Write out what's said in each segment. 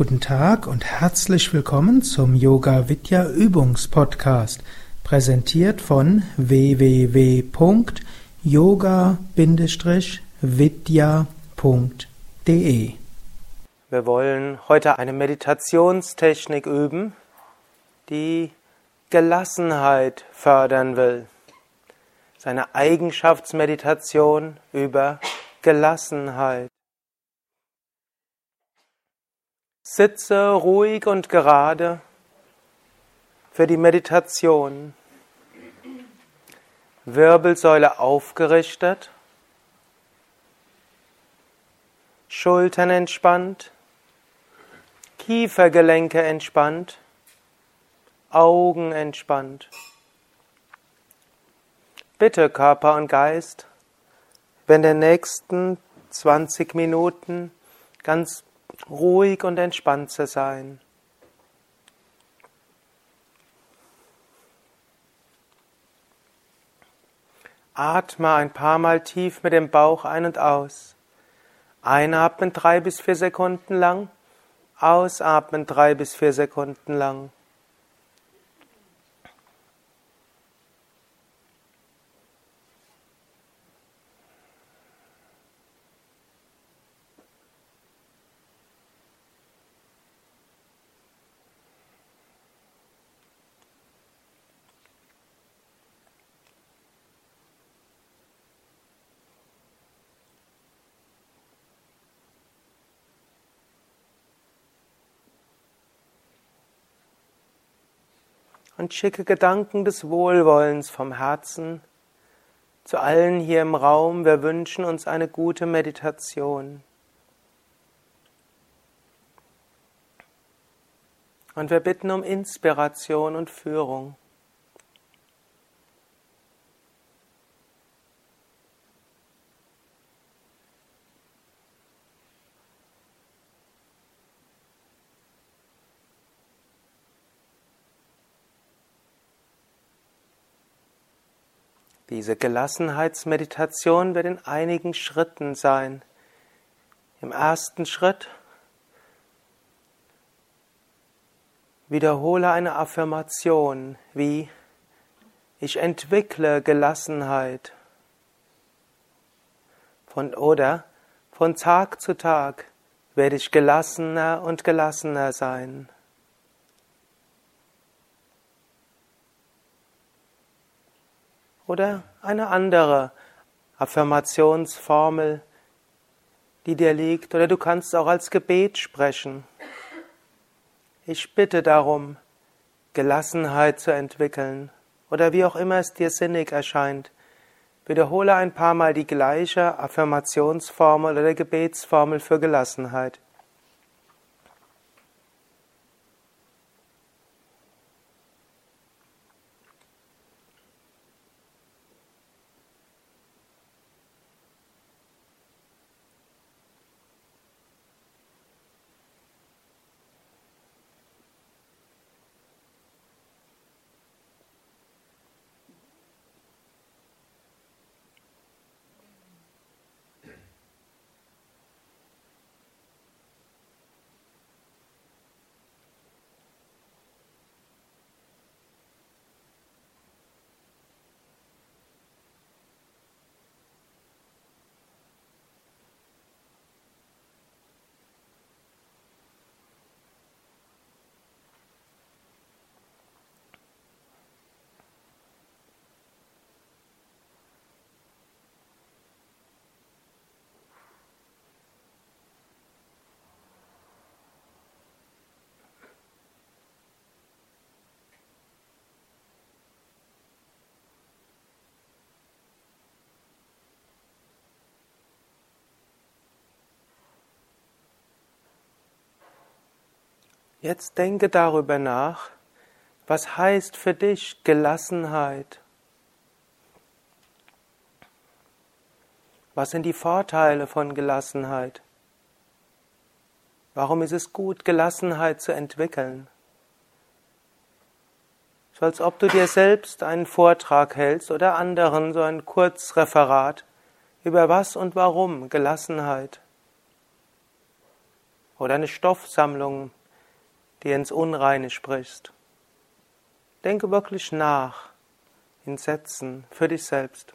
Guten Tag und herzlich willkommen zum Yoga Vidya Übungspodcast, präsentiert von www.yoga-vidya.de. Wir wollen heute eine Meditationstechnik üben, die Gelassenheit fördern will. Es ist eine Eigenschaftsmeditation über Gelassenheit. Sitze ruhig und gerade für die Meditation. Wirbelsäule aufgerichtet, Schultern entspannt, Kiefergelenke entspannt, Augen entspannt. Bitte Körper und Geist, wenn der nächsten 20 Minuten ganz ruhig und entspannt zu sein. Atme ein paar Mal tief mit dem Bauch ein und aus. Einatmen drei bis vier Sekunden lang, ausatmen drei bis vier Sekunden lang. Und schicke Gedanken des Wohlwollens vom Herzen zu allen hier im Raum. Wir wünschen uns eine gute Meditation. Und wir bitten um Inspiration und Führung. Diese Gelassenheitsmeditation wird in einigen Schritten sein. Im ersten Schritt wiederhole eine Affirmation wie ich entwickle Gelassenheit. Von, oder von Tag zu Tag werde ich gelassener und gelassener sein. Oder eine andere Affirmationsformel, die dir liegt, oder du kannst auch als Gebet sprechen. Ich bitte darum, Gelassenheit zu entwickeln, oder wie auch immer es dir sinnig erscheint. Wiederhole ein paar Mal die gleiche Affirmationsformel oder Gebetsformel für Gelassenheit. Jetzt denke darüber nach, was heißt für dich Gelassenheit? Was sind die Vorteile von Gelassenheit? Warum ist es gut, Gelassenheit zu entwickeln? So als ob du dir selbst einen Vortrag hältst oder anderen so ein Kurzreferat über was und warum Gelassenheit. oder eine Stoffsammlung, die ins Unreine sprichst. Denke wirklich nach in Sätzen für dich selbst.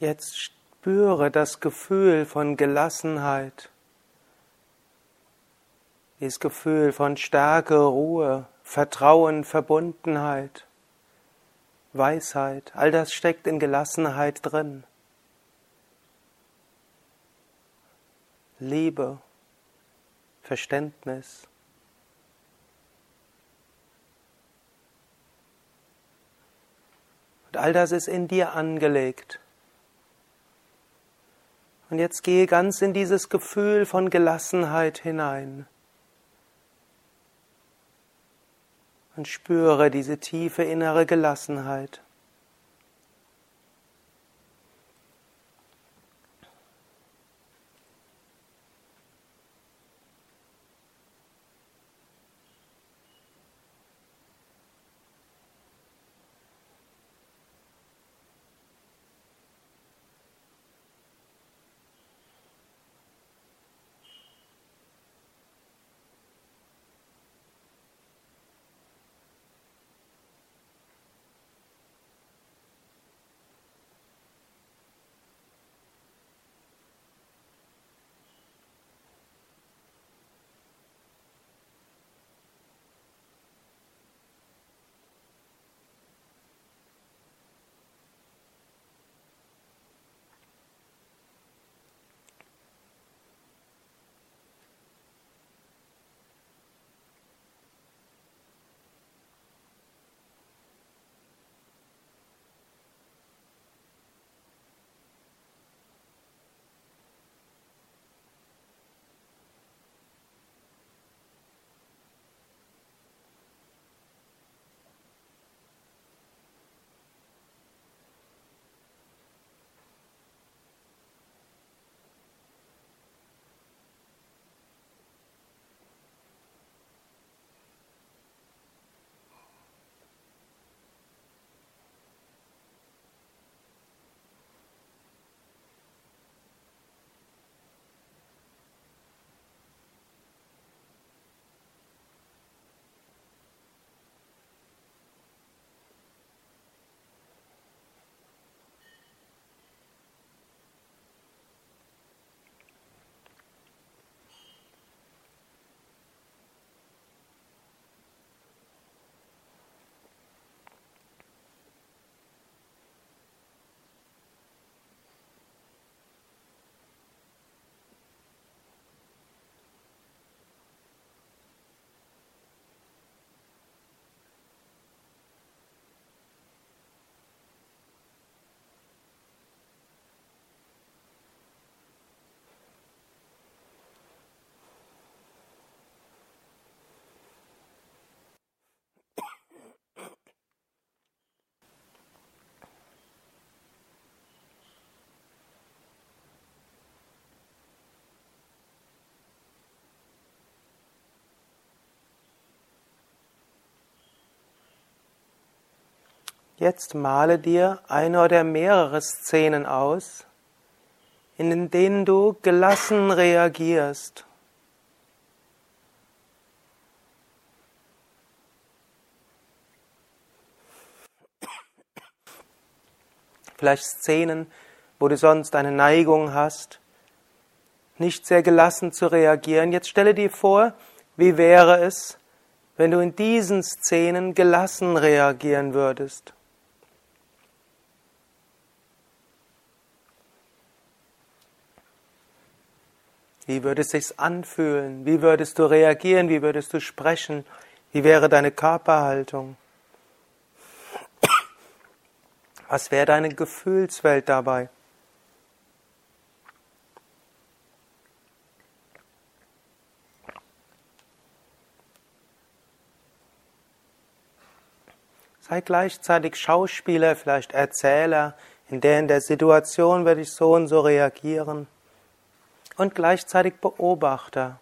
Jetzt spüre das Gefühl von Gelassenheit, dieses Gefühl von Stärke, Ruhe, Vertrauen, Verbundenheit, Weisheit, all das steckt in Gelassenheit drin. Liebe, Verständnis. Und all das ist in dir angelegt. Und jetzt gehe ganz in dieses Gefühl von Gelassenheit hinein. Und spüre diese tiefe innere Gelassenheit. Jetzt male dir eine oder mehrere Szenen aus, in denen du gelassen reagierst. Vielleicht Szenen, wo du sonst eine Neigung hast, nicht sehr gelassen zu reagieren. Jetzt stelle dir vor, wie wäre es, wenn du in diesen Szenen gelassen reagieren würdest. Wie würde es sich anfühlen? Wie würdest du reagieren? Wie würdest du sprechen? Wie wäre deine Körperhaltung? Was wäre deine Gefühlswelt dabei? Sei gleichzeitig Schauspieler, vielleicht Erzähler, in der in der Situation werde ich so und so reagieren und gleichzeitig Beobachter.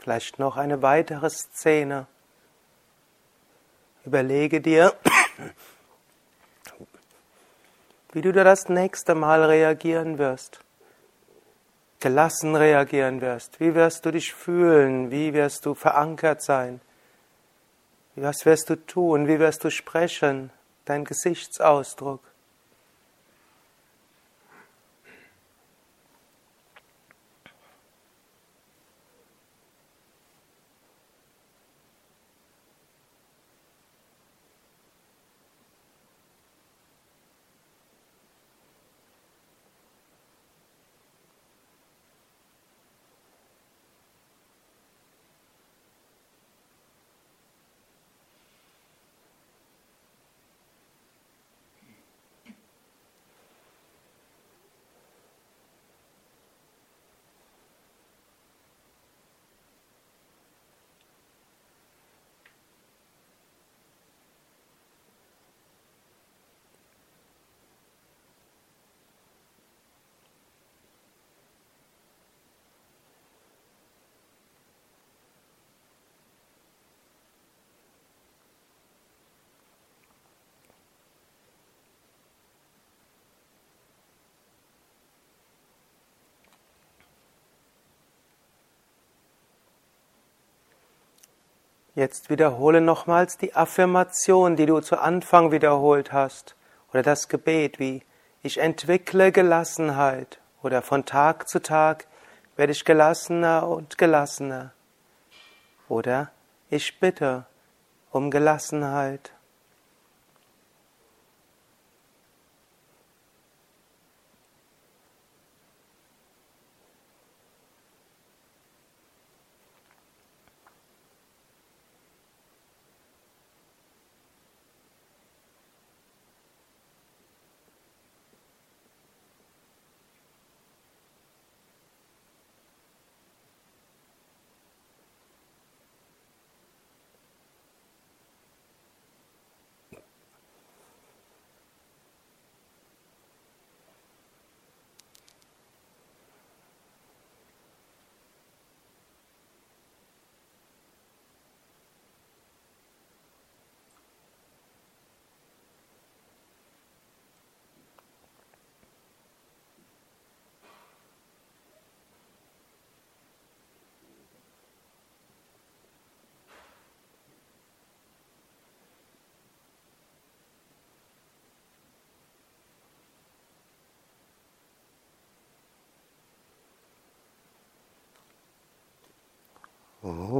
Vielleicht noch eine weitere Szene. Überlege dir, wie du da das nächste Mal reagieren wirst. Gelassen reagieren wirst. Wie wirst du dich fühlen? Wie wirst du verankert sein? Was wirst du tun? Wie wirst du sprechen? Dein Gesichtsausdruck. Jetzt wiederhole nochmals die Affirmation, die du zu Anfang wiederholt hast, oder das Gebet wie ich entwickle Gelassenheit. Oder von Tag zu Tag werde ich gelassener und gelassener. Oder ich bitte um Gelassenheit. Oh.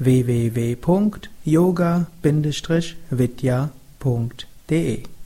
www.yoga-vidya.de